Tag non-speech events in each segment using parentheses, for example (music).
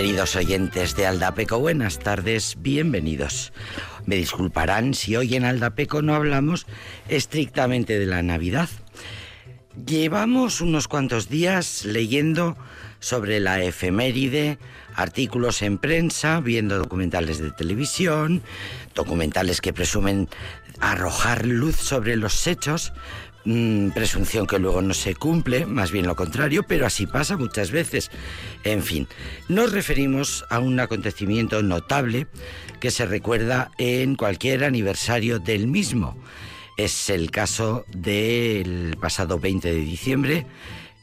Queridos oyentes de Aldapeco, buenas tardes, bienvenidos. Me disculparán si hoy en Aldapeco no hablamos estrictamente de la Navidad. Llevamos unos cuantos días leyendo sobre la efeméride, artículos en prensa, viendo documentales de televisión, documentales que presumen arrojar luz sobre los hechos, Mm, presunción que luego no se cumple, más bien lo contrario, pero así pasa muchas veces. En fin, nos referimos a un acontecimiento notable que se recuerda en cualquier aniversario del mismo. Es el caso del pasado 20 de diciembre,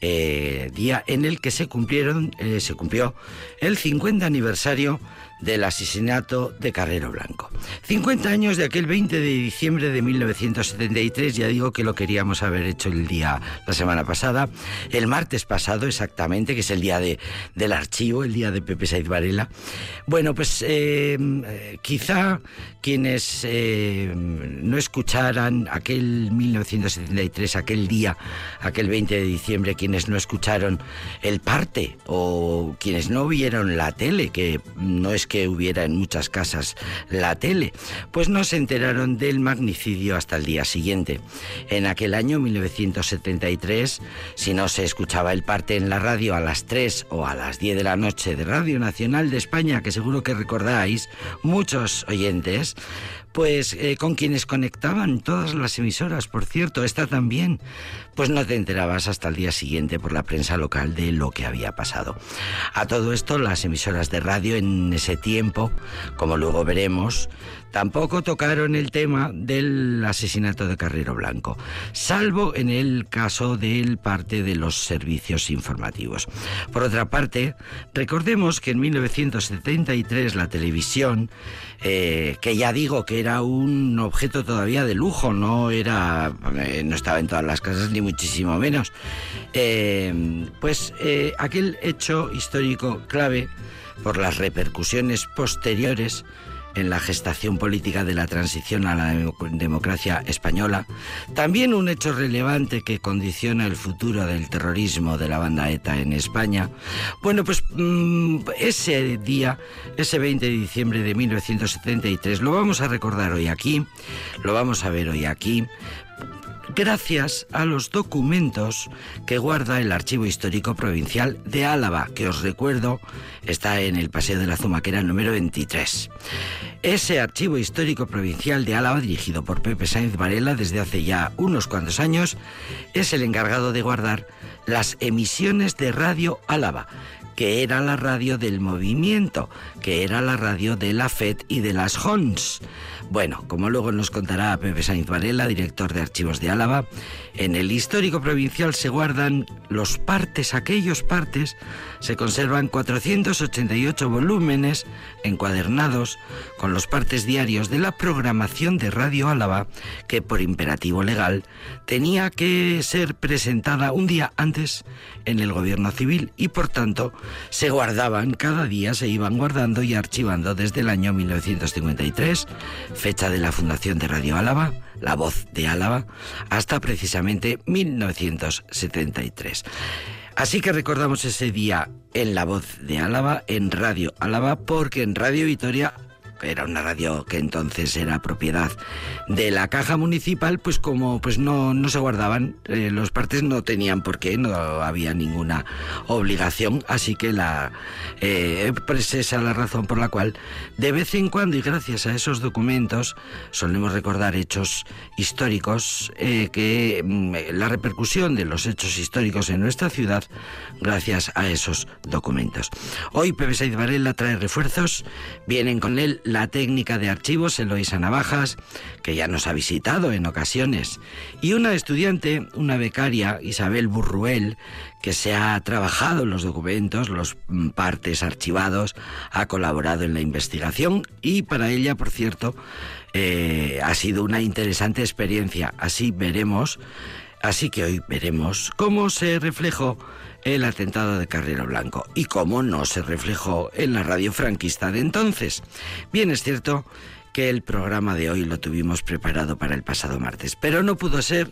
eh, día en el que se cumplieron, eh, se cumplió el 50 aniversario del asesinato de Carrero Blanco. 50 años de aquel 20 de diciembre de 1973, ya digo que lo queríamos haber hecho el día, la semana pasada, el martes pasado exactamente, que es el día de, del archivo, el día de Pepe Saiz Varela. Bueno, pues eh, quizá quienes eh, no escucharan aquel 1973, aquel día, aquel 20 de diciembre, quienes no escucharon el parte o quienes no vieron la tele, que no es que hubiera en muchas casas la tele, pues no se enteraron del magnicidio hasta el día siguiente. En aquel año 1973, si no se escuchaba el parte en la radio a las 3 o a las 10 de la noche de Radio Nacional de España, que seguro que recordáis muchos oyentes, pues eh, con quienes conectaban todas las emisoras, por cierto, esta también, pues no te enterabas hasta el día siguiente por la prensa local de lo que había pasado. A todo esto, las emisoras de radio en ese tiempo, como luego veremos, tampoco tocaron el tema del asesinato de Carrero Blanco, salvo en el caso del parte de los servicios informativos. Por otra parte, recordemos que en 1973 la televisión, eh, que ya digo que era un objeto todavía de lujo, no era, eh, no estaba en todas las casas ni muchísimo menos, eh, pues aquel hecho histórico clave por las repercusiones posteriores en la gestación política de la transición a la democracia española, también un hecho relevante que condiciona el futuro del terrorismo de la banda ETA en España. Bueno, pues mm, ese día, ese 20 de diciembre de 1973, lo vamos a recordar hoy aquí, lo vamos a ver hoy aquí, gracias a los documentos que guarda el Archivo Histórico Provincial de Álava, que os recuerdo está en el Paseo de la Zumaquera número 23. Ese Archivo Histórico Provincial de Álava, dirigido por Pepe Sáenz Varela desde hace ya unos cuantos años, es el encargado de guardar las emisiones de Radio Álava, que era la radio del movimiento, que era la radio de la FED y de las HONS. Bueno, como luego nos contará Pepe Sainz Varela, director de Archivos de Álava, en el histórico provincial se guardan los partes, aquellos partes, se conservan 488 volúmenes encuadernados con los partes diarios de la programación de Radio Álava, que por imperativo legal tenía que ser presentada un día antes en el gobierno civil y por tanto se guardaban, cada día se iban guardando y archivando desde el año 1953, fecha de la fundación de Radio Álava, la voz de Álava, hasta precisamente 1973. Así que recordamos ese día en La Voz de Álava, en Radio Álava, porque en Radio Vitoria era una radio que entonces era propiedad de la caja municipal, pues como pues no, no se guardaban, eh, los partes no tenían por qué, no había ninguna obligación, así que la eh, pues la razón por la cual de vez en cuando y gracias a esos documentos solemos recordar hechos históricos eh, que mm, la repercusión de los hechos históricos en nuestra ciudad gracias a esos documentos. Hoy Pepe Saiz Varela trae refuerzos, vienen con él la técnica de archivos Eloisa Navajas, que ya nos ha visitado en ocasiones, y una estudiante, una becaria, Isabel Burruel, que se ha trabajado los documentos, los mm, partes archivados, ha colaborado en la investigación y para ella, por cierto, eh, ha sido una interesante experiencia. Así veremos, así que hoy veremos cómo se reflejó el atentado de Carrero Blanco y cómo no se reflejó en la radio franquista de entonces. Bien, es cierto que el programa de hoy lo tuvimos preparado para el pasado martes, pero no pudo ser,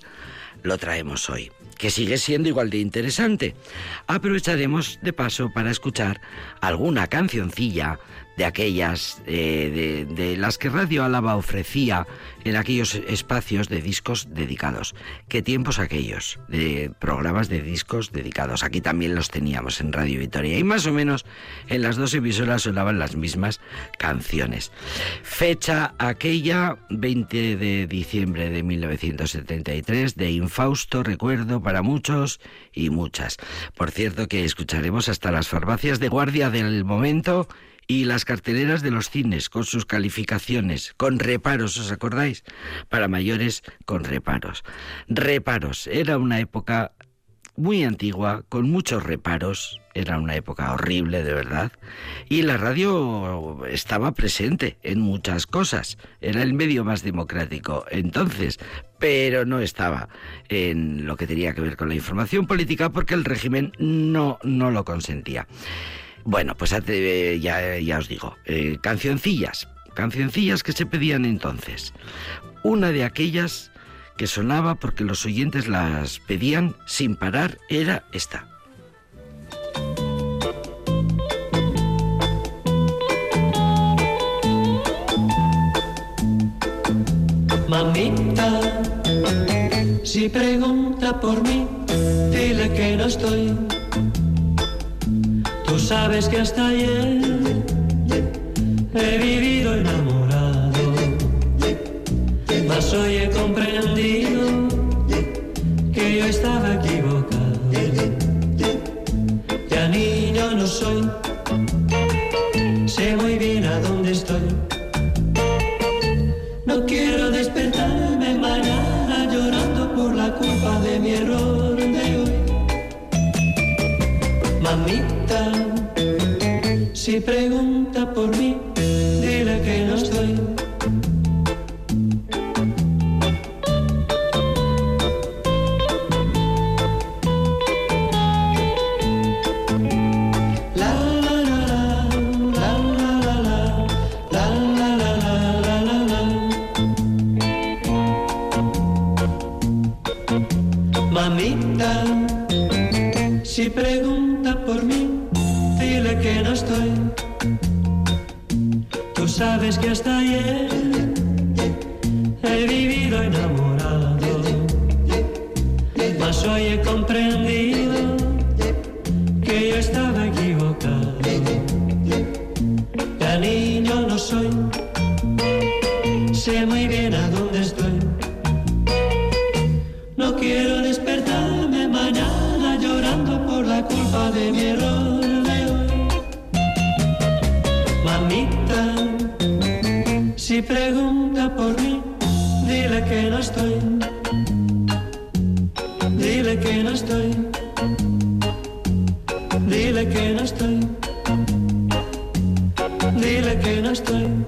lo traemos hoy. que sigue siendo igual de interesante. Aprovecharemos de paso para escuchar alguna cancioncilla de aquellas eh, de, las que Radio Álava ofrecía en aquellos espacios de discos dedicados. ¿Qué tiempos aquellos? De programas de discos dedicados. Aquí también los teníamos en Radio Vitoria y más o menos en las dos emisoras sonaban las mismas canciones. Fecha aquella 20 de diciembre de 1973 de infausto recuerdo para muchos y muchas. Por cierto que escucharemos hasta las farmacias de guardia del momento y las carteleras de los cines con sus calificaciones, con reparos, ¿os acordáis? Para mayores con reparos. Reparos, era una época muy antigua, con muchos reparos, era una época horrible de verdad, y la radio estaba presente en muchas cosas, era el medio más democrático entonces, pero no estaba en lo que tenía que ver con la información política porque el régimen no, no lo consentía. Bueno, pues ya, ya os digo, eh, cancioncillas, cancioncillas que se pedían entonces. Una de aquellas que sonaba porque los oyentes las pedían sin parar era esta. Mamita, si pregunta por mí, dile que no estoy Tú sabes que hasta ayer he vivido enamorado, mas hoy he comprendido que yo estaba equivocado. Ya niño no soy, sé muy bien a dónde estoy. No quiero despertarme mañana llorando por la culpa de mi error de hoy. Mamita, pregunta por mí, de mi error de hoy. Mamita, si pregunta por mí, dile que no estoy. Dile que no estoy. Dile que no estoy. Dile que no estoy.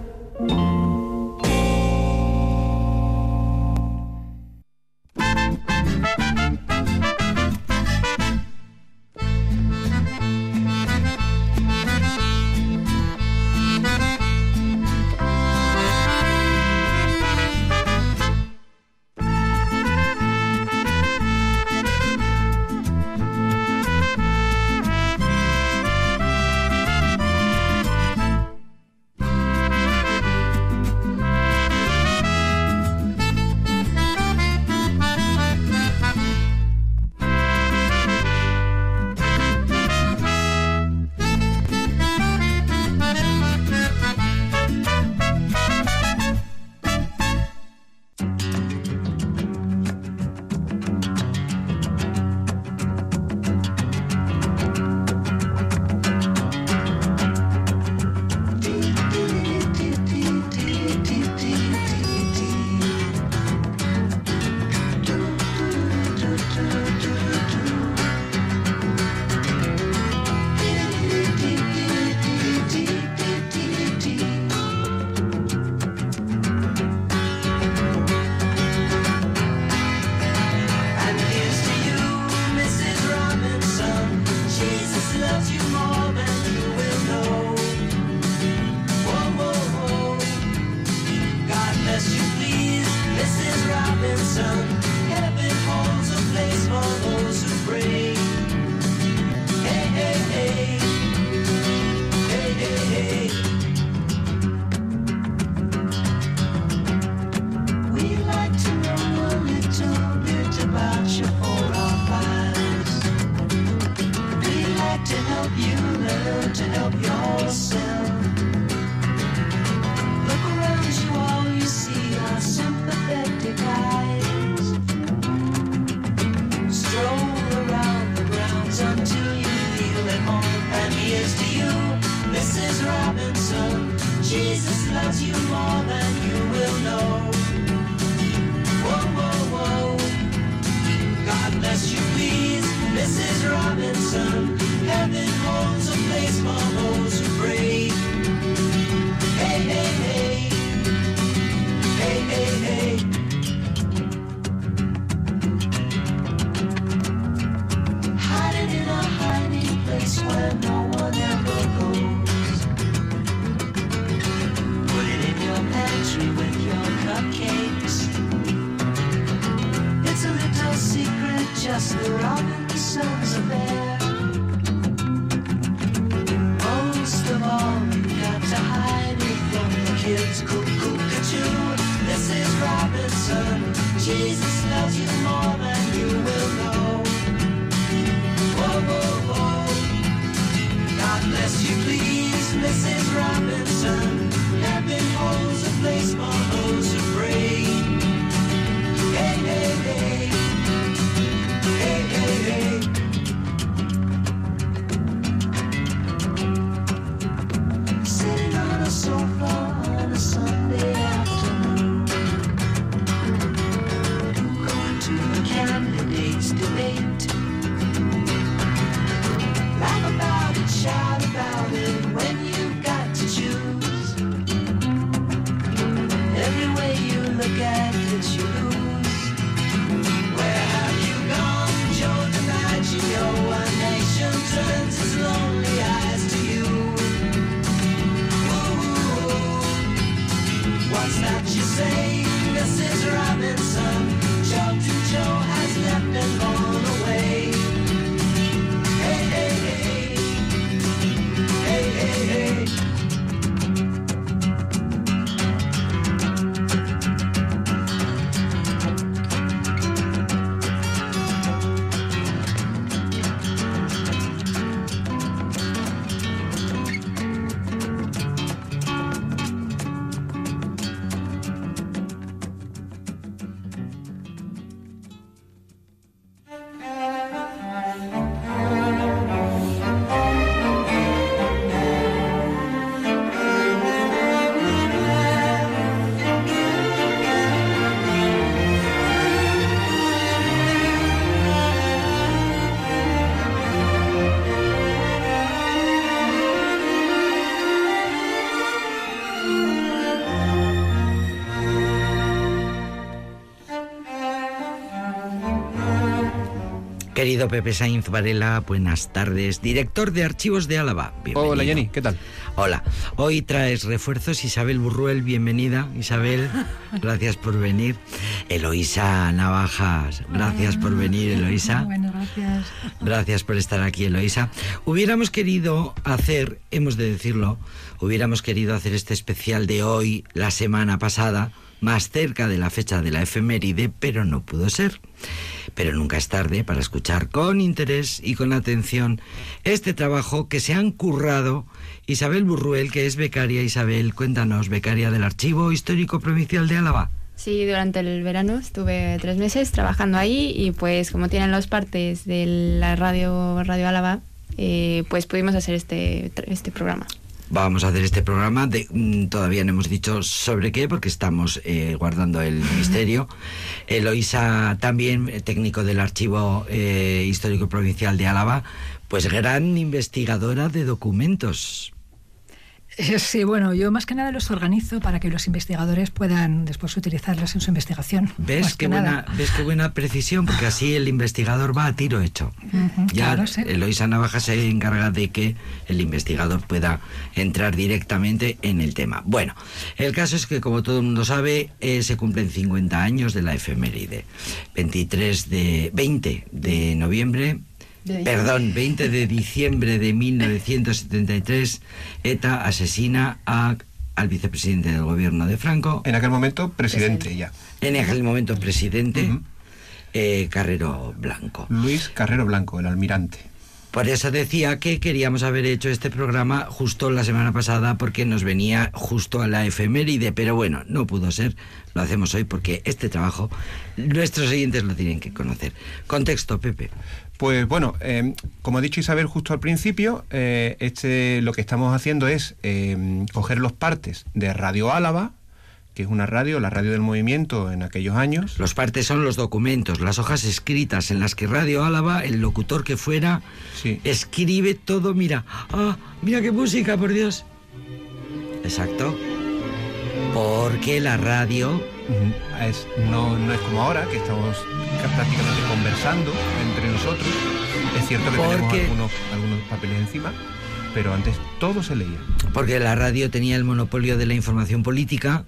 Querido Pepe Sainz Varela, buenas tardes. Director de Archivos de Álava. Bienvenido. Hola Jenny, ¿qué tal? Hola. Hoy traes refuerzos. Isabel Burruel, bienvenida. Isabel, (laughs) gracias por venir. Eloísa Navajas, gracias por venir, Eloísa. (laughs) Bueno, gracias. Gracias por estar aquí, Eloísa. Hubiéramos querido hacer, hemos de decirlo, hubiéramos querido hacer este especial de hoy, la semana pasada, más cerca de la fecha de la efeméride, pero no pudo ser. Pero nunca es tarde para escuchar con interés y con atención este trabajo que se han currado Isabel Burruel, que es becaria. Isabel, cuéntanos, becaria del Archivo Histórico Provincial de Álava. Sí, durante el verano estuve tres meses trabajando ahí y pues como tienen los partes de la radio Radio Álava, eh, pues pudimos hacer este, este programa. Vamos a hacer este programa. De, mm, todavía no hemos dicho sobre qué, porque estamos eh, guardando el (laughs) misterio. Eloísa, también eh, técnico del Archivo eh, Histórico Provincial de Álava, pues gran investigadora de documentos. Eh, Sí, bueno, yo más que nada los organizo para que los investigadores puedan después utilizarlos en su investigación. ¿Ves qué, buena. ¿Ves qué buena precisión? Porque así el investigador va a tiro hecho. Ujú, Ya claro, sí. Eloísa Navaja se encarga de que el investigador pueda entrar directamente en el tema. Bueno, el caso es que, como todo el mundo sabe, eh, se cumplen 50 años de la efeméride. 23 de... 20 de noviembre... De Perdón, 20 de diciembre de 1973, ETA asesina a, al vicepresidente del gobierno de Franco, En aquel momento, presidente ya. en aquel momento presidente, eh, Carrero Blanco. Luis Carrero Blanco, el almirante. Por eso decía que queríamos haber hecho este programa justo la semana pasada porque nos venía justo a la efeméride, pero bueno, no pudo ser. Lo hacemos hoy porque este trabajo nuestros oyentes lo tienen que conocer. Contexto, Pepe. Pues bueno, eh, como ha dicho Isabel justo al principio, eh, este, lo que estamos haciendo es eh, coger los partes de Radio Álava, que es una radio, la radio del movimiento en aquellos años. Los partes son los documentos, las hojas escritas en las que Radio Álava, el locutor que fuera, Sí. escribe todo. Mira, ah, mira qué música, por Dios. Exacto. Porque la radio. Es- no, no es como ahora, que estamos ca- prácticamente conversando entre nosotros. Es cierto que tenemos algunos, algunos papeles encima, pero antes todo se leía. Porque la radio tenía el monopolio de la información política.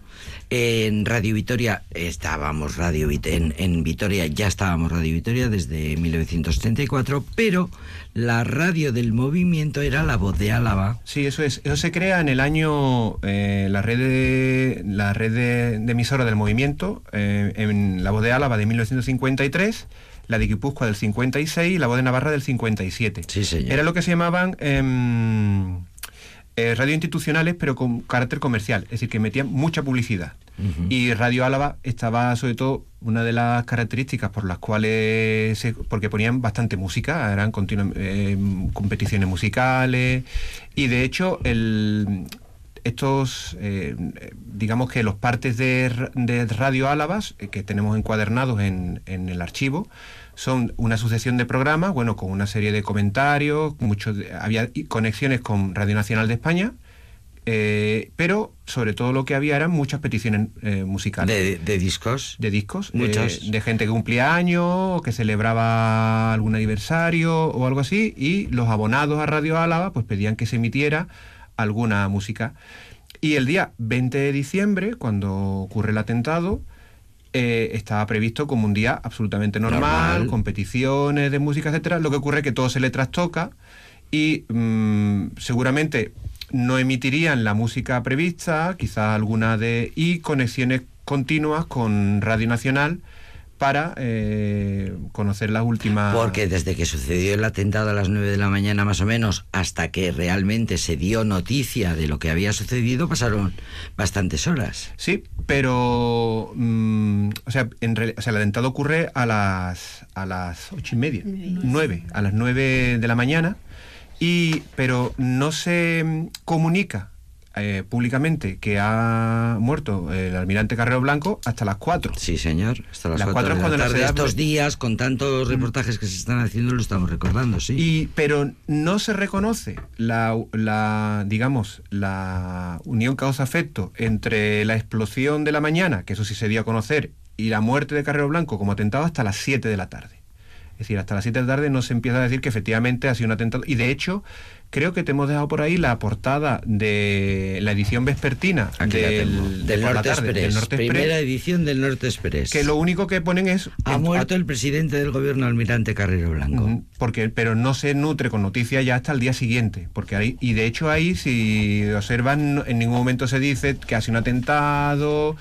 En Radio Vitoria estábamos Radio Vit- en, en Vitoria ya estábamos Radio Vitoria desde 1934, pero la radio del movimiento era la voz de Álava. Sí, eso es. Eso se crea en el año eh, la red de la red de, de emisora del movimiento eh, en la voz de Álava de 1953, la de Guipúzcoa del 56 y la voz de Navarra del 57. Sí, señor. Era lo que se llamaban em, eh, radio institucionales, pero con carácter comercial, es decir, que metían mucha publicidad. Y Radio Álava estaba sobre todo una de las características por las cuales se- porque ponían bastante música, eran eh, competiciones musicales y de hecho el estos eh, digamos que los partes de, Radio Álabas eh, que tenemos encuadernados en, en el archivo son una sucesión de programas, bueno, con una serie de comentarios, muchos de- había conexiones con Radio Nacional de España, eh, pero sobre todo lo que había eran muchas peticiones eh, musicales. De, de discos. de discos, Muchas. de, de gente que cumplía años, o que celebraba algún aniversario o algo así, y los abonados a Radio Álava pues pedían que se emitiera alguna música. Y el día 20 de diciembre, cuando ocurre el atentado, eh, estaba previsto como un día absolutamente normal, Normal. con peticiones de música, etcétera. Lo que ocurre es que todo se le trastoca y mm, seguramente no emitirían la música prevista, quizás alguna de. y conexiones continuas con Radio Nacional para eh, conocer las últimas. Porque desde que sucedió el atentado a las 9 de la mañana más o menos hasta que realmente se dio noticia de lo que había sucedido pasaron bastantes horas. Sí, pero. mm, o, sea, en real- o sea, el atentado ocurre a las, a las ocho y media, nueve, a las nueve de la mañana, y, pero no se comunica eh, públicamente que ha muerto el almirante Carrero Blanco hasta las cuatro. Sí, señor, hasta las Las 4 cuatro de la tarde. Estos días, con tantos reportajes que se están haciendo, lo estamos recordando, sí. Y, pero no se reconoce la, la, digamos, la unión causa-efecto entre la explosión de la mañana, que eso sí se dio a conocer, y la muerte de Carrero Blanco como atentado hasta las 7 de la tarde. Es decir, hasta las 7 de la tarde no se empieza a decir que efectivamente ha sido un atentado. Y de hecho, creo que te hemos dejado por ahí la portada de la edición vespertina del, del, Norte tarde, Express. del Norte Primera Express, edición del Norte Express. que lo único que ponen es... Ha en- muerto el presidente del gobierno, almirante Carrero Blanco. Porque, pero no se nutre con noticias ya hasta el día siguiente. Porque ahí, y de hecho ahí, si observan, en ningún momento se dice que ha sido un atentado.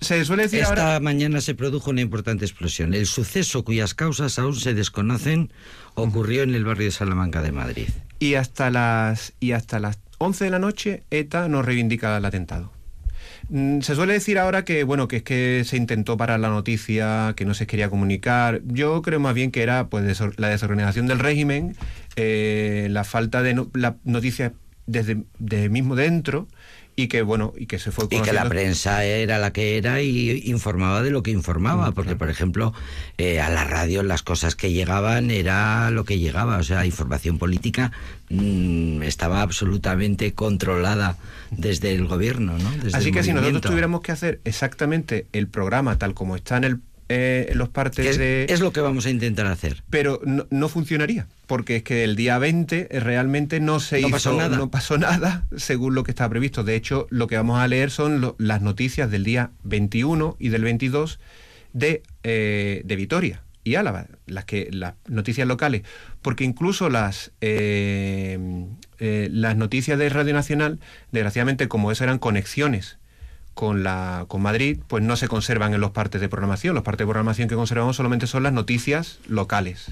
Se suele decir Esta ahora. mañana se produjo una importante explosión. El suceso cuyas causas aún se desconocen ocurrió en el barrio de Salamanca de Madrid. Y hasta las y hasta las 11 de la noche ETA no reivindica el atentado. Mm, Se suele decir ahora que bueno que es que se intentó parar la noticia, que no se quería comunicar. Yo creo más bien que era pues desor- la desorganización del régimen, eh, la falta de no- la noticia desde, de mismo dentro y que bueno y que se fue Y que la conociendo- prensa era la que era y informaba de lo que informaba, porque por ejemplo eh, a la radio las cosas que llegaban era lo que llegaba, o sea, información política mm, estaba absolutamente controlada desde el gobierno, ¿no? Desde Así que si nosotros tuviéramos que hacer exactamente el programa tal como está en el eh, los partes es, de es lo que vamos a intentar hacer. pero no, no funcionaría, porque es que el día 20 eh, realmente no se No hizo, pasó nada. no pasó nada según lo que estaba previsto. De hecho, lo que vamos a leer son lo- las noticias del día 21 y del 22 de, eh, de Vitoria y Álava, las, que, las noticias locales, porque incluso las, eh, eh, las noticias de Radio Nacional, desgraciadamente como eso eran conexiones con la con Madrid, pues no se conservan en los partes de programación. Los partes de programación que conservamos solamente son las noticias locales.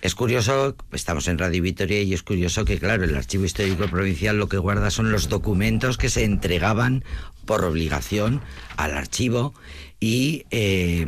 Es curioso, estamos en Radio Vitoria y es curioso que, claro, el Archivo Histórico Provincial lo que guarda son los documentos que se entregaban por obligación al archivo y, eh,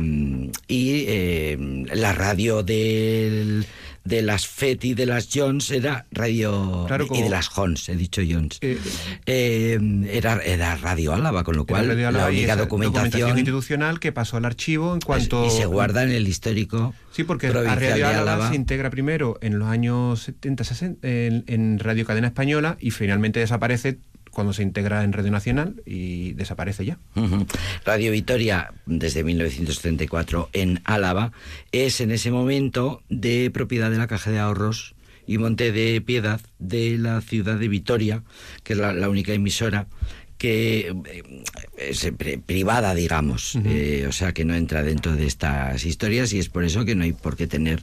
y eh, la radio del, de las FET y de las Jones era radio Claro, y de las Jones, he dicho Jones. Eh, Eh, era, era Radio Álava, con lo cual la única esa documentación, institucional que pasó al archivo en cuanto... y se guarda en el histórico Sí, porque a Radio Álava. se integra primero en los años 70, 60 en, en Radio Cadena Española y finalmente desaparece cuando se integra en Radio Nacional y desaparece ya. Radio Vitoria, desde 1934 en Álava, es en ese momento de propiedad de la Caja de Ahorros y Monte de Piedad de la ciudad de Vitoria, que es la única emisora que eh, es eh, pri- privada, digamos, eh, o sea que no entra dentro de estas historias y es por eso que no hay por qué tener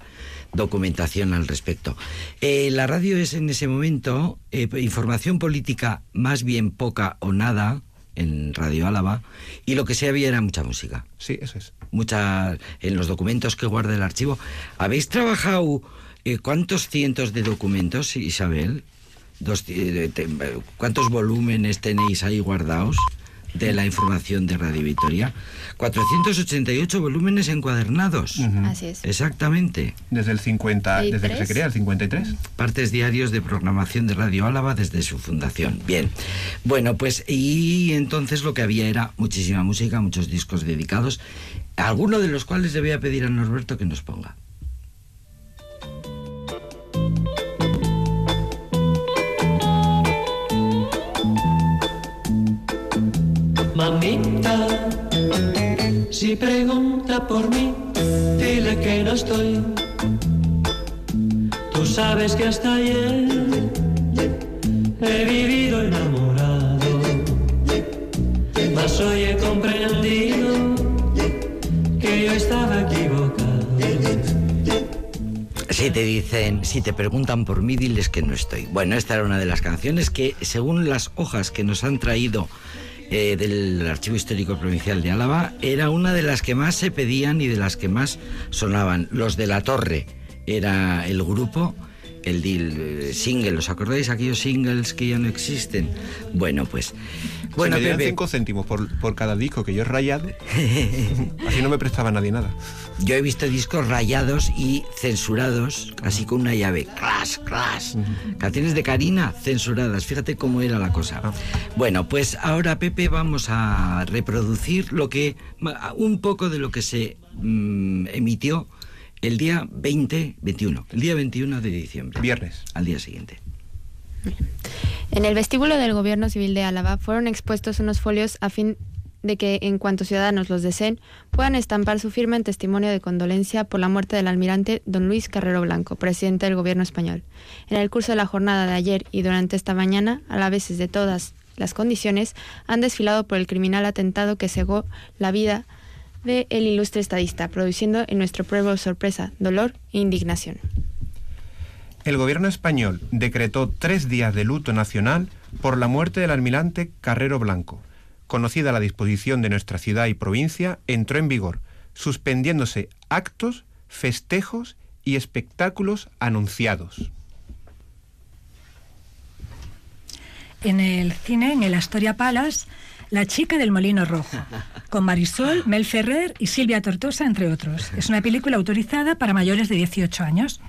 documentación al respecto. Eh, la radio es en ese momento eh, información política más bien poca o nada en Radio Álava y lo que se había era mucha música. Sí, eso es. Mucha, en los documentos que guarda el archivo. ¿Habéis trabajado cuántos cientos de documentos, Isabel? Dos ¿Cuántos volúmenes tenéis ahí guardados de la información de Radio Vitoria? 488 volúmenes encuadernados. Así es. Exactamente. Desde el 50, desde que se 53. crea, el 53. Partes diarios de programación de Radio Álava desde su fundación. Bien. Bueno, pues y entonces lo que había era muchísima música, muchos discos dedicados, alguno de los cuales le voy a pedir a Norberto que nos ponga. Mamita, si pregunta por mí, dile que no estoy. Tú sabes que hasta ayer he vivido enamorado, mas hoy he comprendido que yo estaba equivocado. Si te dicen, si te preguntan por mí, diles que no estoy. Bueno, esta era una de las canciones que, según las hojas que nos han traído eh, del Archivo Histórico Provincial de Álava, era una de las que más se pedían y de las que más sonaban. Los de la Torre era el grupo, el del eh, single. ¿Os acordáis aquellos singles que ya no existen? Bueno, pues. Bueno, se me dieron Pepe, 5 céntimos por, por cada disco que yo he rayado. (laughs) Así no me prestaba nadie nada. Yo he visto discos rayados y censurados, así con una llave. ¡Clas, clas! Canciones de Karina censuradas. Fíjate cómo era la cosa. Ah. Bueno, pues ahora, Pepe, vamos a reproducir lo que. un poco de lo que se mm, emitió el día 20, 21. El día 21 de diciembre. Viernes. Al día siguiente. En el vestíbulo del Gobierno Civil de Álava fueron expuestos unos folios a fin de que, en cuanto ciudadanos los deseen, puedan estampar su firma en testimonio de condolencia por la muerte del almirante don Luis Carrero Blanco, presidente del Gobierno español. En el curso de la jornada de ayer y durante esta mañana, a la vez de todas las condiciones, han desfilado por el criminal atentado que cegó la vida del ilustre estadista, produciendo en nuestro pueblo sorpresa, dolor e indignación. El gobierno español decretó tres días de luto nacional por la muerte del almirante Carrero Blanco. Conocida la disposición de nuestra ciudad y provincia, entró en vigor, suspendiéndose actos, festejos y espectáculos anunciados. En el cine, en el Astoria Palace, La chica del molino rojo, con Marisol, Mel Ferrer y Silvia Tortosa, entre otros. Es una película autorizada para mayores de 18 años.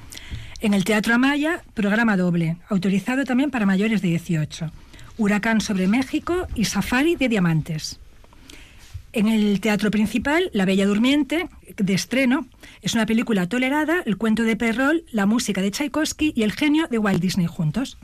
En el Teatro Amaya, programa doble, autorizado también para mayores de 18. Huracán sobre México y Safari de Diamantes. En el teatro principal, La Bella Durmiente, de estreno, es una película tolerada, el cuento de Perrol, la música de Tchaikovsky y el genio de Walt Disney juntos.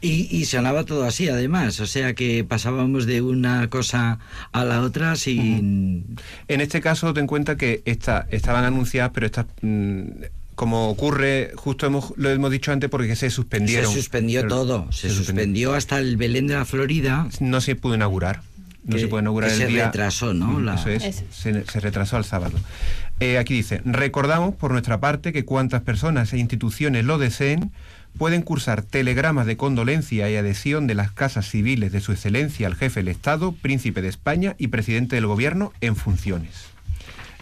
Y, y sonaba todo así, además. O sea que pasábamos de una cosa a la otra sin. En este caso, ten en cuenta que esta, estaban anunciadas, pero estas, mm, como ocurre, justo hemos, lo hemos dicho antes, porque se suspendieron. Se suspendió Pero- todo. Se, suspendió hasta el Belén de la Florida. No se pudo inaugurar. No Que- se puede inaugurar el se día. retrasó, ¿no? Mm, La- Eso es. Eso. Se, se retrasó al sábado. Eh, aquí dice: Recordamos por nuestra parte que cuantas personas e instituciones lo deseen pueden cursar telegramas de condolencia y adhesión de las casas civiles de su excelencia al jefe del Estado, príncipe de España y presidente del gobierno en funciones.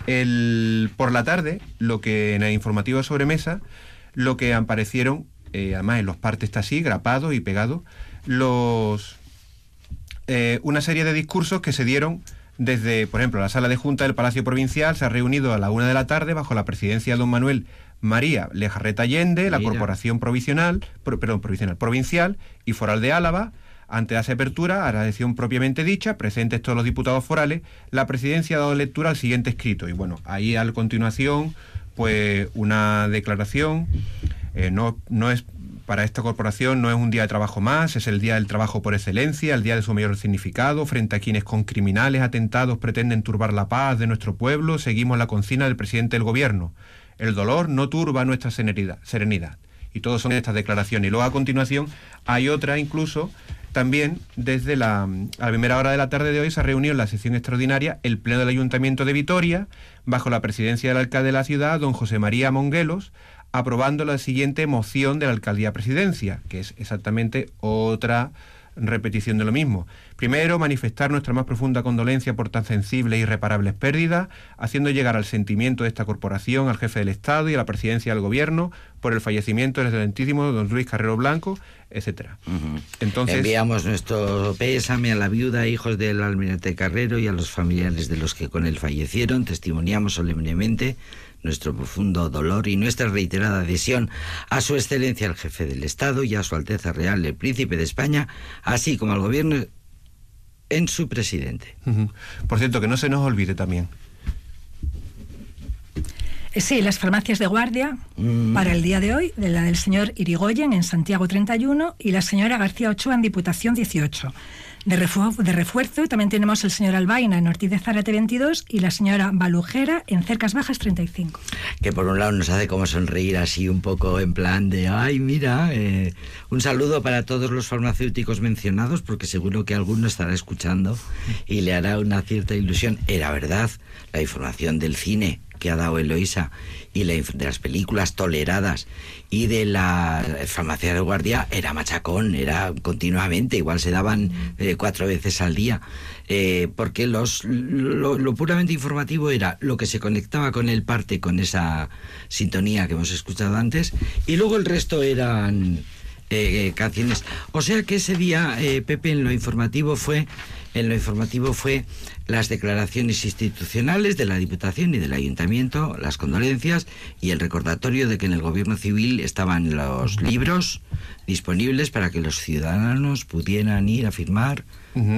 El, por la tarde, lo que en el informativo de sobremesa, lo que aparecieron, eh, además en los partes está así, grapado y pegado, los eh, una serie de discursos que se dieron desde, por ejemplo, la sala de junta del Palacio Provincial se ha reunido a la una de la tarde bajo la presidencia de don Manuel María Lejarreta Allende, la. Corporación Provisional, pro- perdón, Provisional, Provincial y Foral de Álava. Ante esa apertura, a la sesión propiamente dicha, presentes todos los diputados forales, la presidencia ha dado lectura al siguiente escrito. Y bueno, ahí a continuación, pues una declaración. eh, no, no es para esta corporación no es un día de trabajo más, es el día del trabajo por excelencia, el día de su mayor significado, frente a quienes con criminales atentados pretenden turbar la paz de nuestro pueblo, seguimos la consigna del presidente del gobierno. El dolor no turba nuestra serenidad. serenidad. Y todos son estas declaraciones. Y luego a continuación hay otra incluso también desde la, a la primera hora de la tarde de hoy se ha reunido en la sesión extraordinaria el Pleno del Ayuntamiento de Vitoria, bajo la presidencia del alcalde de la ciudad, don José María Monguelos, aprobando la siguiente moción de la alcaldía presidencia, que es exactamente otra repetición de lo mismo. Primero, manifestar nuestra más profunda condolencia por tan sensibles e irreparables pérdidas, haciendo llegar al sentimiento de esta corporación, al jefe del Estado y a la presidencia del Gobierno por el fallecimiento del excelentísimo don Luis Carrero Blanco, etcétera. Entonces, Enviamos nuestro pésame a la viuda, hijos del almirante Carrero y a los familiares de los que con él fallecieron. Testimoniamos solemnemente nuestro profundo dolor y nuestra reiterada adhesión a su excelencia el jefe del Estado y a su Alteza Real el Príncipe de España, así como al gobierno en su presidente. Por cierto, que no se nos olvide también. Eh, Sí, las farmacias de guardia Mm. para el día de hoy, de la del señor Irigoyen en Santiago 31 y la señora García Ochoa en Diputación 18. De, refu- de refuerzo también tenemos el señor Albaina en Ortiz de Zárate 22 y la señora Balujera en Cercas Bajas 35. que por un lado nos hace como sonreír así un poco en plan de, ay, mira, eh, un saludo para todos los farmacéuticos mencionados, porque seguro que alguno estará escuchando y le hará una cierta ilusión. Era verdad, la información del cine que ha dado Eloisa y la de las películas toleradas y de la farmacia de guardia era machacón, era continuamente, igual se daban eh, cuatro veces al día, eh, porque los, lo, lo puramente informativo era lo que se conectaba con el parte, con esa sintonía que hemos escuchado antes, y luego el resto eran eh, canciones. O sea que ese día, Pepe, en lo informativo fue, en lo informativo fue las declaraciones institucionales de la Diputación y del Ayuntamiento, las condolencias y el recordatorio de que en el Gobierno Civil estaban los libros disponibles para que los ciudadanos pudieran ir a firmar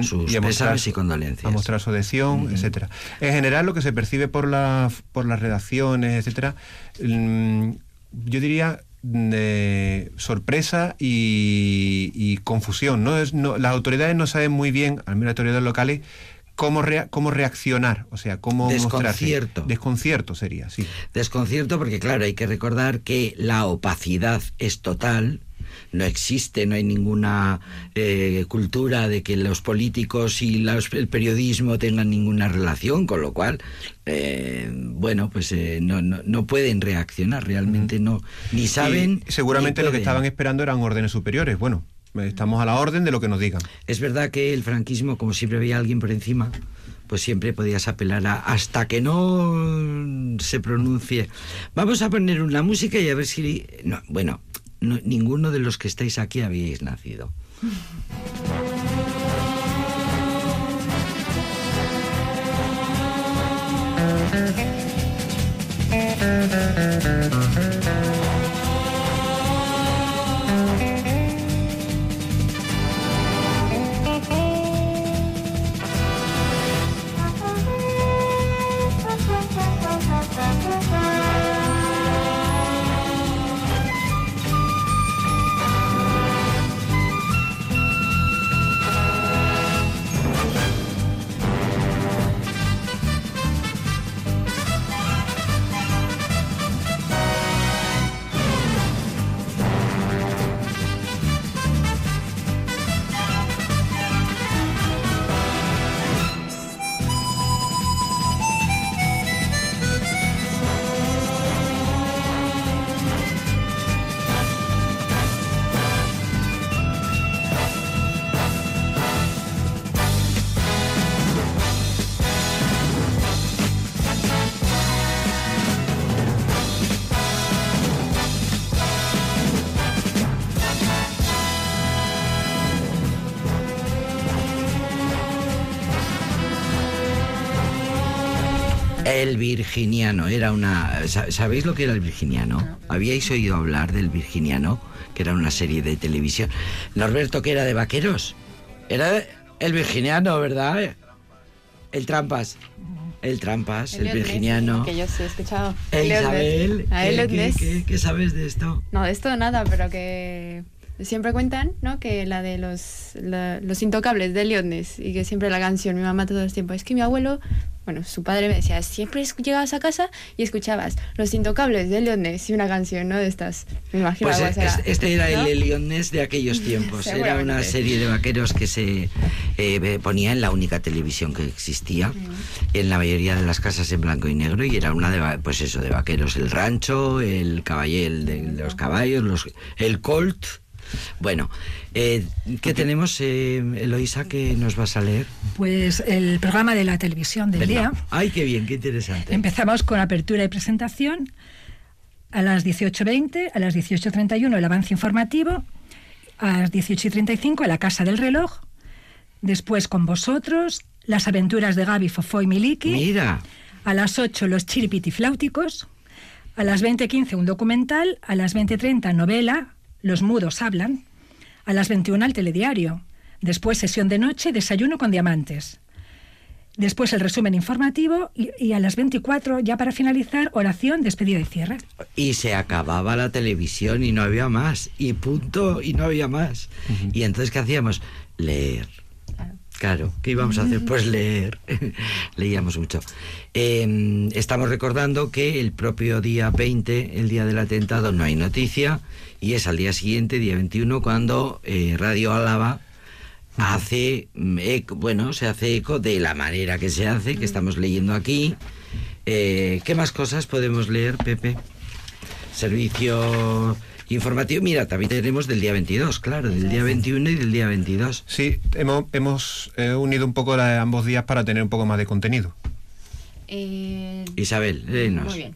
sus Y mostrar y condolencias. A mostrar su adhesión, etcétera. En general, lo que se percibe por, la, por las redacciones, etcétera, mm, yo diría eh, sorpresa y, y confusión. ¿no? Es, no, las autoridades no saben muy bien, al menos las autoridades locales, cómo, rea- cómo reaccionar, o sea, cómo mostrarse. Desconcierto. Desconcierto sería, sí. Desconcierto porque, claro, hay que recordar que la opacidad es total. No existe, no hay ninguna eh, cultura de que los políticos y los- el periodismo tengan ninguna relación, con lo cual, eh, bueno, pues eh, no, no, no pueden reaccionar, realmente no, ni saben. Y seguramente ni lo que estaban esperando eran órdenes superiores. Bueno, estamos a la orden de lo que nos digan. Es verdad que el franquismo, como siempre había alguien por encima, pues siempre podías apelar a hasta que no se pronuncie. Vamos a poner una música y a ver si... No, bueno, no- ninguno de los que estáis aquí habíais nacido. (laughs) virginiano era una... sa- ¿Sabéis lo que era el virginiano? ¿Habíais oído hablar del virginiano? Que era una serie de televisión. Norberto, que era de vaqueros. Era el virginiano, ¿verdad? El trampas. El trampas, el, Ness, virginiano. Que yo sí he escuchado. Elliot Isabel, ¿qué- qué- Ness. qué- qué sabes de esto? No, de esto nada, pero que siempre cuentan, ¿no? Que la de los, la- los intocables de Elliot Ness y que siempre la canción, mi mamá todo el tiempo, es que mi abuelo, bueno, su padre me decía, siempre llegabas a casa y escuchabas los intocables de Ness y una canción, ¿no? De estas, me imagino Pues es- este era ¿no? el Eliones de aquellos (laughs) tiempos. Era una serie de vaqueros que se eh, ponía en la única televisión que existía, en la mayoría de las casas en blanco y negro, y era una de, pues eso, de vaqueros. El rancho, el caballero el de los caballos, los, el colt. Bueno, eh, ¿qué tenemos, eh, Eloisa, que nos vas a leer? Pues el programa de la televisión del Venga. día. Ay, qué bien, qué interesante. Empezamos con apertura y presentación. A las 18.20, a las 18.31 el avance informativo, a las 18.35 la Casa del Reloj, después con vosotros, las aventuras de Gaby, Fofó y Miliki, Mira, a las 8 los chiripitifláuticos, a las 20.15 un documental, a las 20.30 novela, Los mudos hablan, a las 21 el telediario, después sesión de noche, desayuno con diamantes. Después el resumen informativo y, y a las 24, ya para finalizar, oración, despedida y cierre. y se acababa la televisión y no había más, y punto, y no había más. Y entonces, ¿qué hacíamos? Leer. Claro, ¿qué íbamos a hacer? Pues leer. (laughs) Leíamos mucho. Eh, estamos recordando que el propio día 20, el día del atentado, no hay noticia, y es al día siguiente, día 21, cuando eh, Radio Álava hace mm, eco, bueno, se hace eco de la manera que se hace, que estamos leyendo aquí. Eh, ¿Qué más cosas podemos leer, Pepe? Servicio informativo. Mira, también tenemos del día 22, claro, del día 21 y del día 22. Sí, hemos, hemos eh, unido un poco la- ambos días para tener un poco más de contenido. Eh, Isabel, léenos. Muy bien.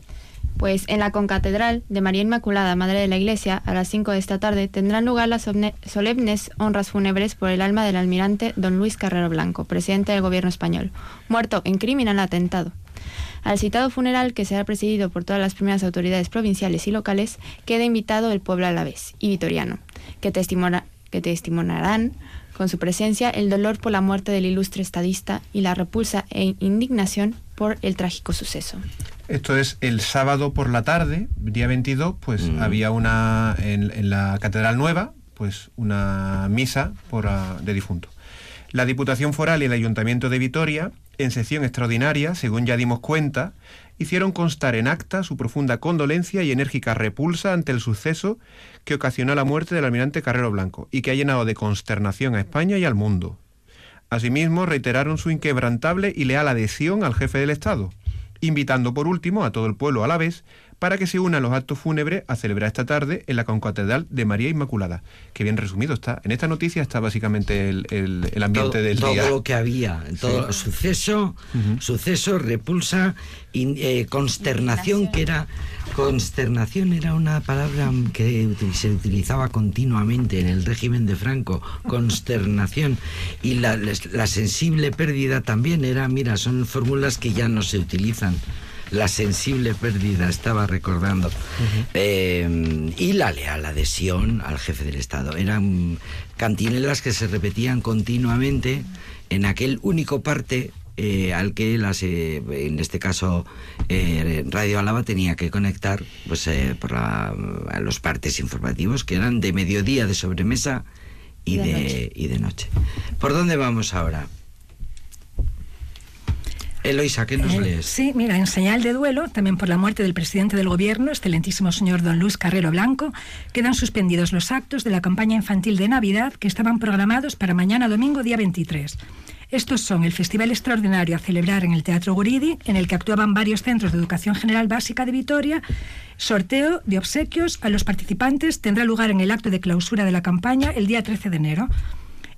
Pues en la concatedral de María Inmaculada, Madre de la Iglesia, a las 5 de esta tarde tendrán lugar las solemnes honras fúnebres por el alma del almirante don Luis Carrero Blanco, presidente del gobierno español, muerto en criminal atentado. Al citado funeral, que será presidido por todas las primeras autoridades provinciales y locales, queda invitado el pueblo alavés y vitoriano, que, testimona- que testimoniarán con su presencia el dolor por la muerte del ilustre estadista y la repulsa e indignación por el trágico suceso. Esto es el sábado por la tarde, día 22, pues Mm. había una en, en la Catedral Nueva, pues una misa por, ah, de difunto. La Diputación Foral y el Ayuntamiento de Vitoria, en sesión extraordinaria, según ya dimos cuenta, hicieron constar en acta su profunda condolencia y enérgica repulsa ante el suceso que ocasionó la muerte del almirante Carrero Blanco y que ha llenado de consternación a España y al mundo. Asimismo, reiteraron su inquebrantable y leal adhesión al jefe del Estado, invitando por último a todo el pueblo a la vez para que se una a los actos fúnebres a celebrar esta tarde en la concatedral de María Inmaculada. Que bien resumido está. En esta noticia está básicamente el, el- el ambiente todo, del todo día. lo que había, todo suceso, suceso, repulsa, in- eh, consternación, que era consternación era una palabra que se utilizaba continuamente en el régimen de Franco, consternación y la, la sensible pérdida también era, mira, son fórmulas que ya no se utilizan. La sensible pérdida, estaba recordando. Eh, y la leal adhesión al jefe del Estado. Eran cantinelas que se repetían continuamente en aquel único parte eh, al que las, eh, en este caso eh, Radio Álava tenía que conectar pues, eh, por la- a los partes informativos que eran de mediodía, de sobremesa y, Y de de, y de noche. ¿Por dónde vamos ahora? Eloisa, ¿qué nos Eh, lees? Sí, mira, en señal de duelo, también por la muerte del presidente del gobierno, excelentísimo señor don Luis Carrero Blanco, quedan suspendidos los actos de la campaña infantil de Navidad que estaban programados para mañana domingo día 23. Estos son el Festival Extraordinario a celebrar en el Teatro Guridi, en el que actuaban varios centros de educación general básica de Vitoria. Sorteo de obsequios a los participantes tendrá lugar en el acto de clausura de la campaña el día 13 de enero.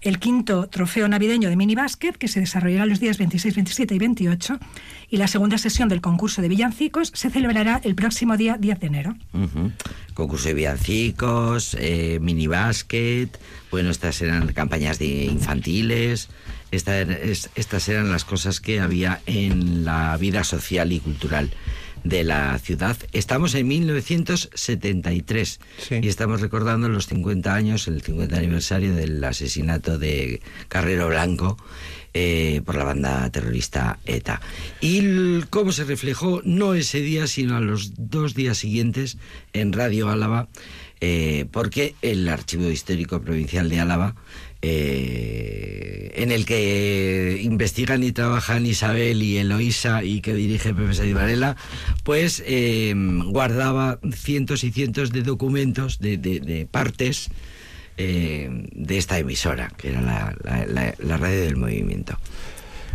el quinto trofeo navideño de minibásquet, que se desarrollará los días 26, 27 y 28, y la segunda sesión del concurso de villancicos se celebrará el próximo día 10 de enero. Concurso de villancicos, eh, minibásquet, bueno, estas eran campañas infantiles, esta er- es- estas eran las cosas que había en la vida social y cultural de la ciudad. Estamos en 1973 Sí. y estamos recordando los 50 años, el 50 aniversario del asesinato de Carrero Blanco eh, por la banda terrorista ETA. Y cómo se reflejó no ese día, sino a los dos días siguientes en Radio Álava, eh, porque el Archivo Histórico Provincial de Álava, eh, en el que investigan y trabajan Isabel y Eloísa y que dirige Pepe Sadi Varela, pues eh, guardaba cientos y cientos de documentos, de, de- de partes eh, de esta emisora, que era la, la- la- la radio del movimiento.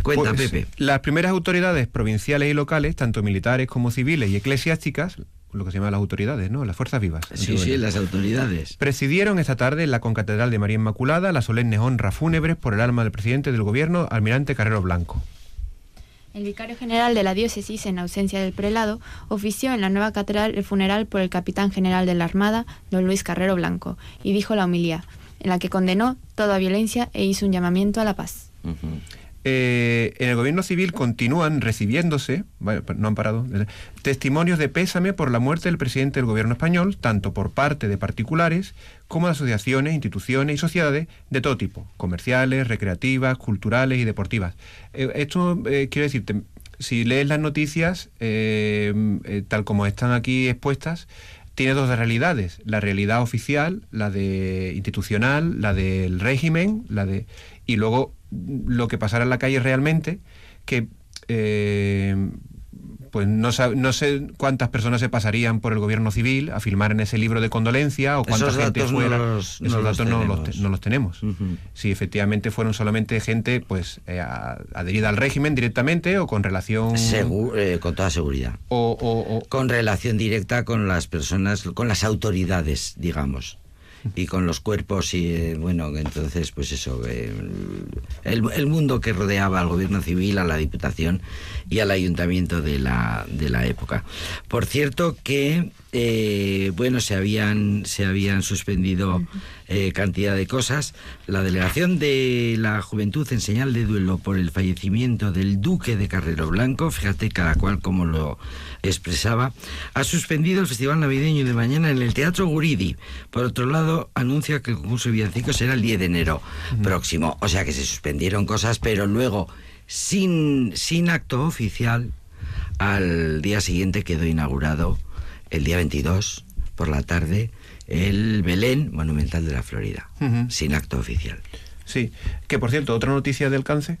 Cuenta, Pues, Pepe. Las primeras autoridades provinciales y locales, tanto militares como civiles y eclesiásticas, lo que se llama las autoridades, ¿no? Las fuerzas vivas. Sí, sí, las autoridades. Presidieron esta tarde en la Concatedral de María Inmaculada las solemnes honras fúnebres por el alma del presidente del gobierno, almirante Carrero Blanco. El vicario general de la diócesis, en ausencia del prelado, ofició en la nueva catedral el funeral por el capitán general de la Armada, don Luis Carrero Blanco, y dijo la homilía, en la que condenó toda violencia e hizo un llamamiento a la paz. Eh, en el gobierno civil continúan recibiéndose, no han parado, eh, testimonios de pésame por la muerte del presidente del gobierno español, tanto por parte de particulares como de asociaciones, instituciones y sociedades de todo tipo, comerciales, recreativas, culturales y deportivas. Eh, esto quiero decirte, si lees las noticias, tal como están aquí expuestas, tiene dos realidades, la realidad oficial, la de institucional, la del régimen, la de y luego lo que pasará en la calle realmente, que eh, pues no, no sé cuántas personas se pasarían por el gobierno civil a filmar en ese libro de condolencia o cuánta Esos gente no fuera. no Esos los datos no los, no los tenemos. Si efectivamente fueron solamente gente pues eh, adherida al régimen directamente o con relación Segu- eh, con toda seguridad. o, o- o- Con relación directa con las personas, con las autoridades, digamos. Y con los cuerpos y, eh, bueno, entonces, pues eso, eh, el, el mundo que rodeaba al gobierno civil, a la diputación y al ayuntamiento de la, de la época. Por cierto que, eh, bueno, se habían, se habían suspendido eh, cantidad de cosas. La delegación de la juventud en señal de duelo por el fallecimiento del duque de Carrero Blanco, fíjate cada cual como lo expresaba, ha suspendido el festival navideño de mañana en el Teatro Guridi. Por otro lado, anuncia que el concurso de villancicos será el 10 de enero próximo. O sea que se suspendieron cosas, pero luego, sin, sin acto oficial, al día siguiente quedó inaugurado, el día 22, por la tarde, el Belén Monumental de la Florida, sin acto oficial. sí. Que por cierto, otra noticia de alcance.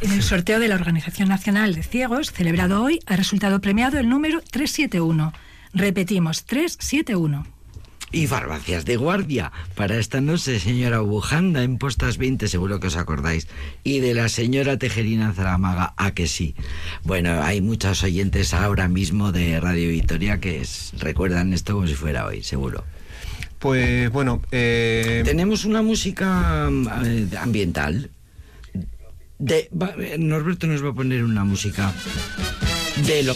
En el sorteo de la Organización Nacional de Ciegos, celebrado hoy, ha resultado premiado el número 371. Repetimos, 371. Y farmacias de guardia para esta noche, señora Bujanda, en Postas 20, seguro que os acordáis. Y de la señora Tejerina Zaramaga, a que sí. Bueno, hay muchos oyentes ahora mismo de Radio Victoria que es- recuerdan esto como si fuera hoy, seguro. Pues bueno, eh, Tenemos una música eh, ambiental. De, eh, Norberto nos va a poner una música de lo...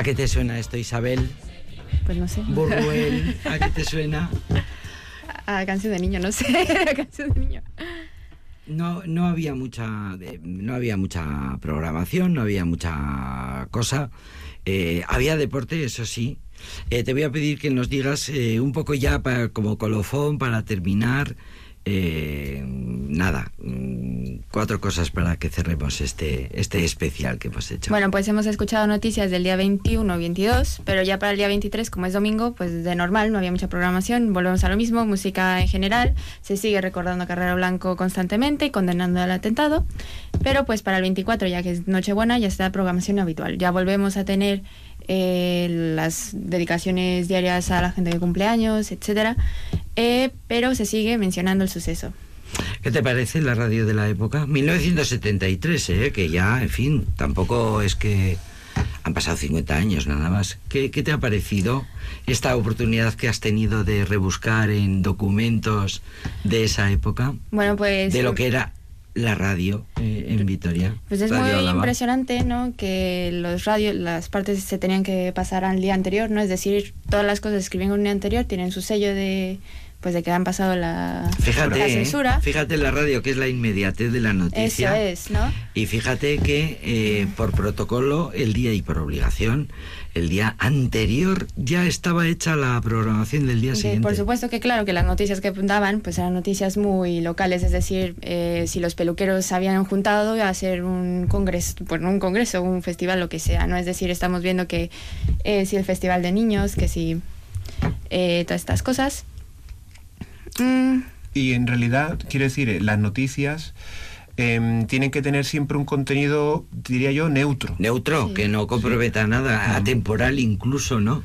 ¿A qué te suena esto, Isabel? Pues no sé. Burruel, ¿a qué te suena? (laughs) A canción de niño, no sé. (laughs) A canción de niño. No, no había mucha, no había mucha programación, no había mucha cosa. Eh, había deporte, eso sí. Eh, te voy a pedir que nos digas eh, un poco ya para, como colofón para terminar. Eh, nada, mm, cuatro cosas para que cerremos este, este especial que hemos hecho. Bueno, pues hemos escuchado noticias del día 21 22, pero ya para el día 23, como es domingo, pues de normal, no había mucha programación, volvemos a lo mismo, música en general, se sigue recordando a Carrera Blanco constantemente y condenando al atentado, pero pues para el 24, ya que es Nochebuena, ya está programación habitual, ya volvemos a tener eh, las dedicaciones diarias a la gente que cumple años, etcétera, eh, pero se sigue mencionando el suceso. ¿Qué te parece la radio de la época? 1973, ¿eh? que ya, en fin, tampoco es que han pasado 50 años nada más. ¿Qué, qué te ha parecido esta oportunidad que has tenido de rebuscar en documentos de esa época? Bueno, pues... De lo que era la radio eh, en Vitoria. Pues es Radio muy impresionante, ¿no? Que los radios, las partes se tenían que pasar al día anterior, ¿no? Es decir, todas las cosas que escriben un día anterior tienen su sello de, pues de que han pasado la, Fíjate, la ¿eh? censura. fíjate la radio que es la inmediatez de la Eso noticia. es, ¿no? Y fíjate que eh, por protocolo el día y por obligación el día anterior ya estaba hecha la programación del día siguiente. por supuesto que claro, que las noticias que daban pues eran noticias muy locales, es decir, eh, si los peluqueros se habían juntado a hacer un congreso, bueno, un congreso, un festival, lo que sea, ¿no? Es decir, estamos viendo que eh, si el festival de niños, que si eh, todas estas cosas. Mm, Y en realidad, quiero decir, eh, las noticias em, tienen que tener siempre un contenido, diría yo, neutro. Neutro, Sí. que no comprometa nada, atemporal incluso, ¿no?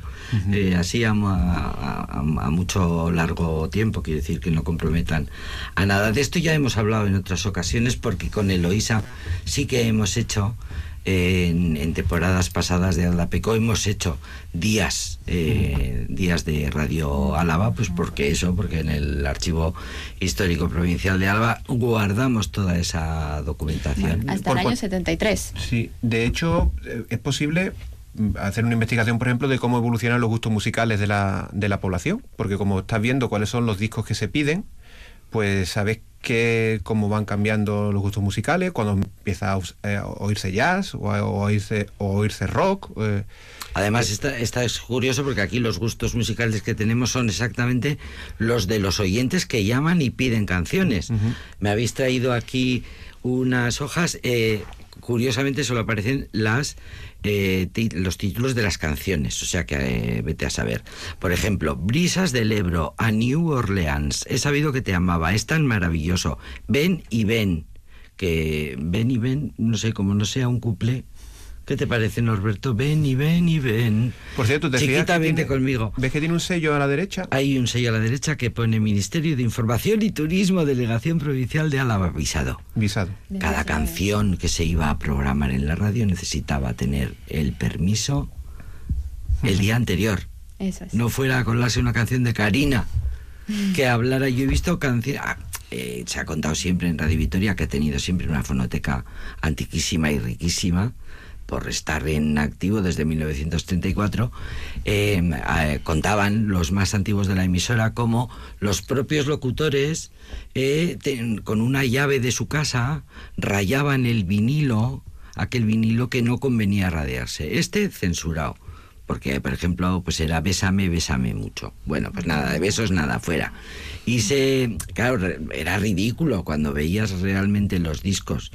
Eh, así a, a- a- a mucho largo tiempo, quiere decir que no comprometan a nada. De esto ya hemos hablado en otras ocasiones porque con Eloísa sí que hemos hecho, eh, en, en temporadas pasadas de Aldapeco, hemos hecho días, eh, días de Radio Álava, pues porque eso, porque en el Archivo Histórico Provincial de Álava guardamos toda esa documentación. hasta Por el año cuan- 73. Sí, de hecho, eh, es posible mm, hacer una investigación, por ejemplo, de cómo evolucionan los gustos musicales de la, de la población, porque como estás viendo cuáles son los discos que se piden, pues sabes que cómo van cambiando los gustos musicales, cuando empieza a, eh, a oírse jazz o a, o a oírse, o oírse rock. eh, Además, esta, esta es curioso porque aquí los gustos musicales que tenemos son exactamente los de los oyentes que llaman y piden canciones. Me habéis traído aquí unas hojas, eh, curiosamente solo aparecen las eh, los títulos de las canciones, o sea que eh, vete a saber. Por ejemplo, Brisas del Ebro a New Orleans. He sabido que te amaba, es tan maravilloso. Ven y ven. Que ven y ven, no sé, como no sea un cuplé. ¿Qué te parece, Norberto? Ven y ven y ven. por cierto, te Chiquita, que vente tiene- conmigo. ¿Ves que tiene un sello a la derecha? Hay un sello a la derecha que pone Ministerio de Información y Turismo, Delegación Provincial de Álava, avisado. Visado. Cada canción que se iba a programar en la radio necesitaba tener el permiso el día anterior. Eso es. No fuera a colarse una canción de Karina (laughs) que hablara. Yo he visto canciones. se ha contado siempre en Radio Vitoria que ha tenido siempre una fonoteca antiquísima y riquísima por estar en activo desde 1934, eh, eh, contaban los más antiguos de la emisora como los propios locutores, eh, con una llave de su casa, rayaban el vinilo, aquel vinilo que no convenía radiarse. Este censurado porque por ejemplo pues era bésame, bésame mucho. Bueno, pues nada, de besos nada, fuera. Y se, claro, era ridículo cuando veías realmente los discos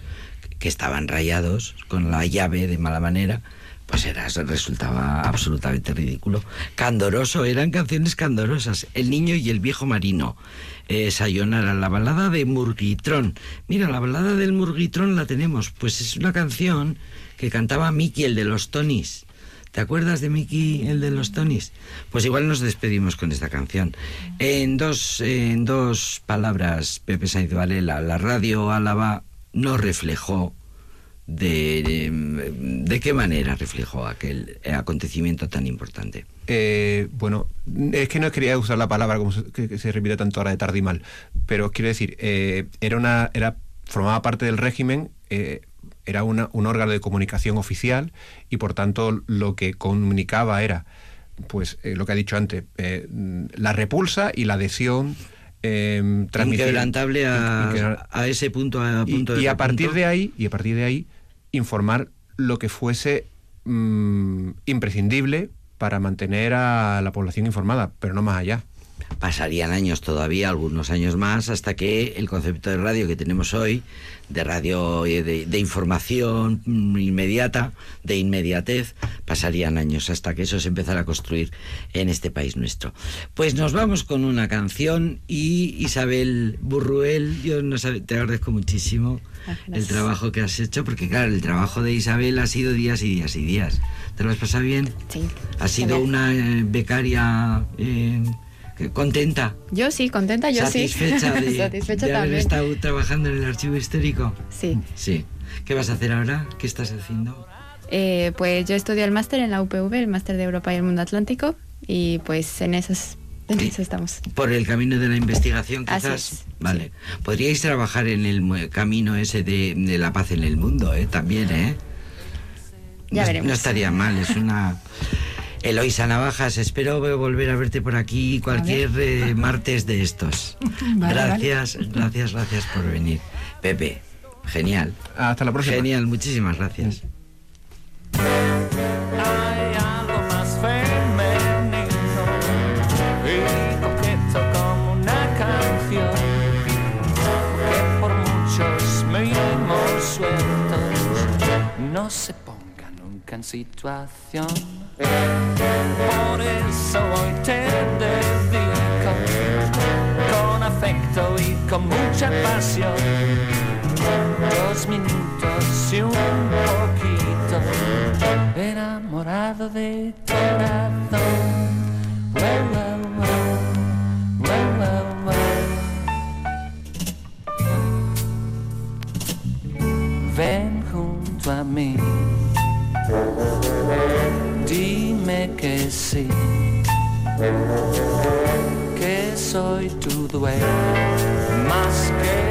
que estaban rayados con la llave de mala manera, pues era, resultaba absolutamente ridículo. Candoroso, eran canciones candorosas. El niño y el viejo marino. Eh, Sayonara, la balada de Murguitrón. Mira, la balada del Murguitrón la tenemos. Pues es una canción que cantaba Mickey, el de los Tonys. ¿Te acuerdas de Mickey, el de los Tonys? Pues igual nos despedimos con esta canción. En dos, en dos palabras, Pepe Sainz Varela, la radio Álava no reflejó de, de, de qué manera reflejó aquel acontecimiento tan importante. Eh, bueno, es que no quería usar la palabra como se, repite tanto ahora de tarde y mal, pero quiero decir, eh, era una, era, formaba parte del régimen, eh, era una- un órgano de comunicación oficial y por tanto lo que comunicaba era, pues eh, lo que ha dicho antes, eh, la repulsa y la adhesión. Eh, Inquebrantable a, a ese punto, a y, punto de y a partir punto. de ahí y a partir de ahí informar lo que fuese mm, imprescindible para mantener a la población informada pero no más allá Pasarían años todavía, algunos años más, hasta que el concepto de radio que tenemos hoy, de radio eh, de, de información inmediata, de inmediatez, pasarían años hasta que eso se empezara a construir en este país nuestro. Pues nos vamos con una canción y Isabel Burruel, yo no sabe- te agradezco muchísimo el trabajo que has hecho, porque claro, el trabajo de Isabel ha sido días y días y días. ¿Te lo has pasado bien? Sí. ¿Has sido una eh, becaria eh, contenta? Yo sí, contenta, yo ¿Satisfecha sí. de, (laughs) Satisfecha de haber estado trabajando en el archivo histórico? Sí. Sí. ¿Qué vas a hacer ahora? ¿Qué estás haciendo? Eh, pues yo estudio el máster en la UPV, el máster de Europa y el Mundo Atlántico, y pues en esas, en eso estamos. Por el camino de la investigación, Así quizás. es, Vale. Podríais trabajar en el camino ese de, de la paz en el mundo, ¿eh? También, ¿eh? Ya no, veremos. no estaría mal, es una... Eloisa Navajas, espero volver a verte por aquí cualquier eh, martes de estos. (laughs) Vale, gracias, gracias, gracias por venir. Pepe, genial. hasta la próxima Genial, muchísimas gracias. Hay algo más femenino y coqueto como una canción que por muchos mismos sueltos no se ponga en situación. Por eso hoy te dedico con afecto y con mucha pasión dos minutos y un poquito enamorado de corazón. Que que soy tu dueño más querido